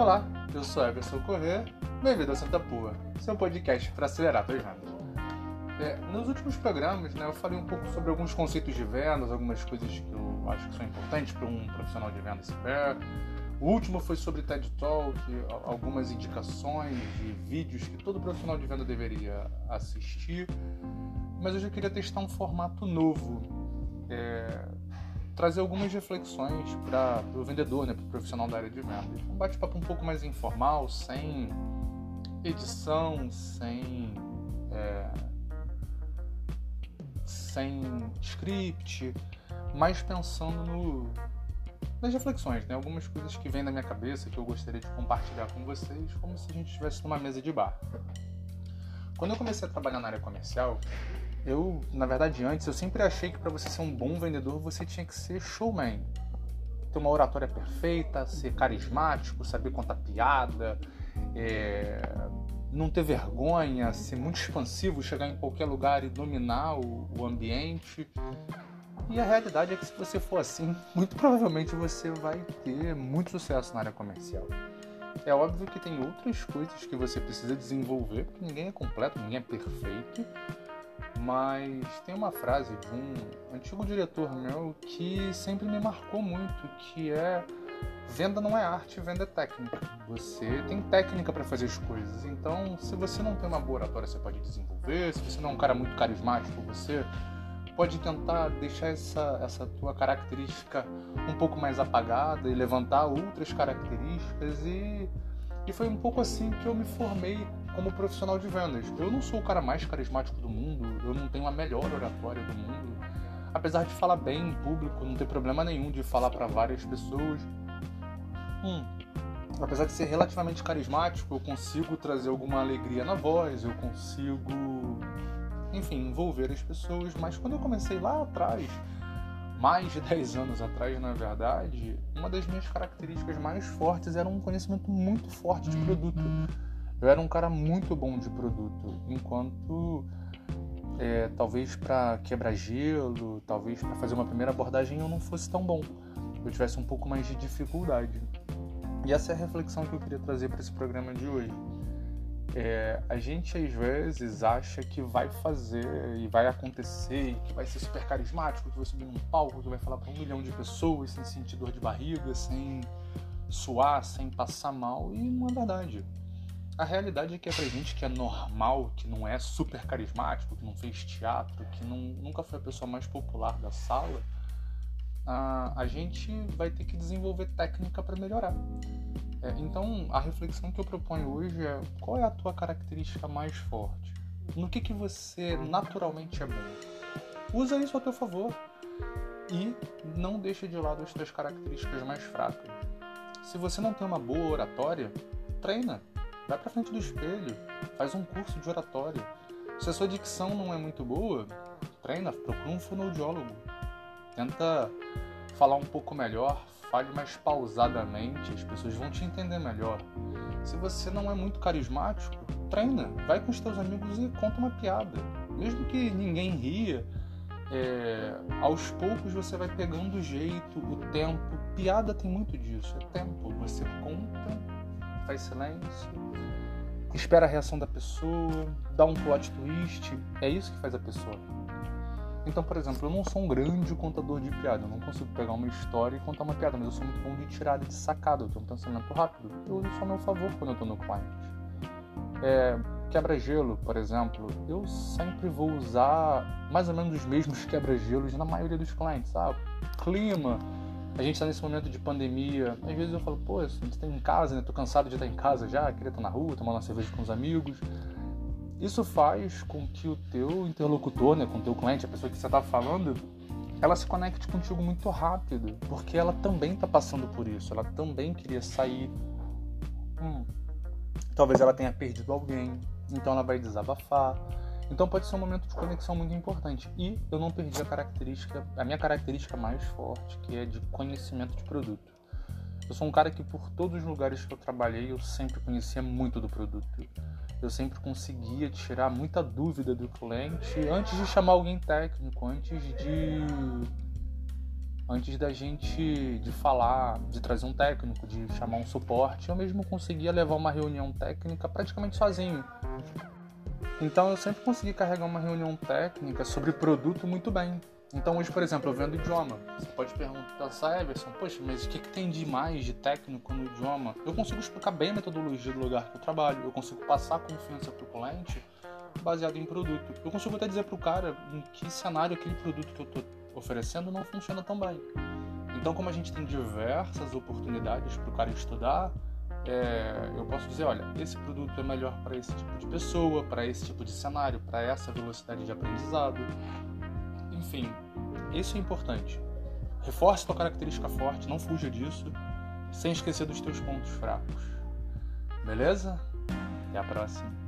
Olá, eu sou Everson Corrêa, bem-vindo a Santa Pua, seu podcast para acelerar suas vendas. É, nos últimos programas, né, eu falei um pouco sobre alguns conceitos de vendas, algumas coisas que eu acho que são importantes para um profissional de vendas saber. O último foi sobre TED Talk, algumas indicações de vídeos que todo profissional de venda deveria assistir. Mas hoje eu queria testar um formato novo. É, trazer algumas reflexões para o vendedor, né, para o profissional da área de vendas. Um bate-papo um pouco mais informal, sem edição, sem é, sem script, mas pensando no, nas reflexões, né? Algumas coisas que vêm na minha cabeça que eu gostaria de compartilhar com vocês, como se a gente estivesse numa mesa de bar. Quando eu comecei a trabalhar na área comercial, eu, na verdade, antes, eu sempre achei que para você ser um bom vendedor, você tinha que ser showman. Ter uma oratória perfeita, ser carismático, saber contar piada, é, não ter vergonha, ser muito expansivo, chegar em qualquer lugar e dominar o, o ambiente. E a realidade é que se você for assim, muito provavelmente você vai ter muito sucesso na área comercial. É óbvio que tem outras coisas que você precisa desenvolver, porque ninguém é completo, ninguém é perfeito mas tem uma frase de um antigo diretor meu que sempre me marcou muito, que é venda não é arte, venda é técnica. Você tem técnica para fazer as coisas. Então, se você não tem uma boa oratória, você pode desenvolver. Se você não é um cara muito carismático, você pode tentar deixar essa, essa tua característica um pouco mais apagada e levantar outras características e e foi um pouco assim que eu me formei como profissional de vendas. Eu não sou o cara mais carismático do mundo, eu não tenho a melhor oratória do mundo. Apesar de falar bem em público, não ter problema nenhum de falar para várias pessoas. Hum. Apesar de ser relativamente carismático, eu consigo trazer alguma alegria na voz, eu consigo, enfim, envolver as pessoas. Mas quando eu comecei lá atrás, mais de 10 anos atrás, na verdade, uma das minhas características mais fortes era um conhecimento muito forte de produto. Eu era um cara muito bom de produto, enquanto é, talvez para quebrar gelo, talvez para fazer uma primeira abordagem eu não fosse tão bom. Eu tivesse um pouco mais de dificuldade. E essa é a reflexão que eu queria trazer para esse programa de hoje. É, a gente às vezes acha que vai fazer e vai acontecer, que vai ser super carismático, que vai subir num palco, que vai falar para um milhão de pessoas sem sentir dor de barriga, sem suar, sem passar mal, e não é verdade. A realidade é que é pra gente que é normal, que não é super carismático, que não fez teatro, que não, nunca foi a pessoa mais popular da sala, a, a gente vai ter que desenvolver técnica para melhorar. É, então, a reflexão que eu proponho hoje é qual é a tua característica mais forte? No que, que você naturalmente é bom? Usa isso a teu favor e não deixa de lado as tuas características mais fracas. Se você não tem uma boa oratória, treina. Vai para frente do espelho, faz um curso de oratória. Se a sua dicção não é muito boa, treina, procura um fonoaudiólogo. Tenta falar um pouco melhor, fale mais pausadamente, as pessoas vão te entender melhor. Se você não é muito carismático, treina, vai com os teus amigos e conta uma piada. Mesmo que ninguém ria, é, aos poucos você vai pegando o jeito, o tempo. Piada tem muito disso, é tempo. Você conta, faz silêncio, espera a reação da pessoa, dá um plot twist. É isso que faz a pessoa. Então, por exemplo, eu não sou um grande contador de piada, eu não consigo pegar uma história e contar uma piada, mas eu sou muito bom de tirada de sacada, eu tenho um pensamento rápido. Eu uso isso a meu favor quando eu estou no cliente. É, quebra-gelo, por exemplo, eu sempre vou usar mais ou menos os mesmos quebra-gelos na maioria dos clientes. Ah, clima, a gente está nesse momento de pandemia. Às vezes eu falo, pô, a gente está em casa, né? Tô cansado de estar em casa já, queria estar na rua, tomar uma cerveja com os amigos. Isso faz com que o teu interlocutor, né, com o teu cliente, a pessoa que você está falando, ela se conecte contigo muito rápido, porque ela também está passando por isso, ela também queria sair. Hum, talvez ela tenha perdido alguém, então ela vai desabafar. Então pode ser um momento de conexão muito importante. E eu não perdi a característica, a minha característica mais forte, que é de conhecimento de produto. Eu sou um cara que por todos os lugares que eu trabalhei, eu sempre conhecia muito do produto eu sempre conseguia tirar muita dúvida do cliente antes de chamar alguém técnico, antes de antes da gente de falar, de trazer um técnico, de chamar um suporte, eu mesmo conseguia levar uma reunião técnica praticamente sozinho. Então eu sempre consegui carregar uma reunião técnica sobre produto muito bem. Então hoje, por exemplo, eu vendo idioma. Você pode perguntar, ah, Everson, poxa, mas o que, que tem de mais de técnico no idioma? Eu consigo explicar bem a metodologia do lugar que eu trabalho, eu consigo passar confiança para o cliente baseado em produto. Eu consigo até dizer para o cara em que cenário aquele produto que eu estou oferecendo não funciona tão bem. Então, como a gente tem diversas oportunidades para o cara estudar, é, eu posso dizer, olha, esse produto é melhor para esse tipo de pessoa, para esse tipo de cenário, para essa velocidade de aprendizado. Enfim, isso é importante. Reforce tua característica forte, não fuja disso, sem esquecer dos teus pontos fracos. Beleza? Até a próxima.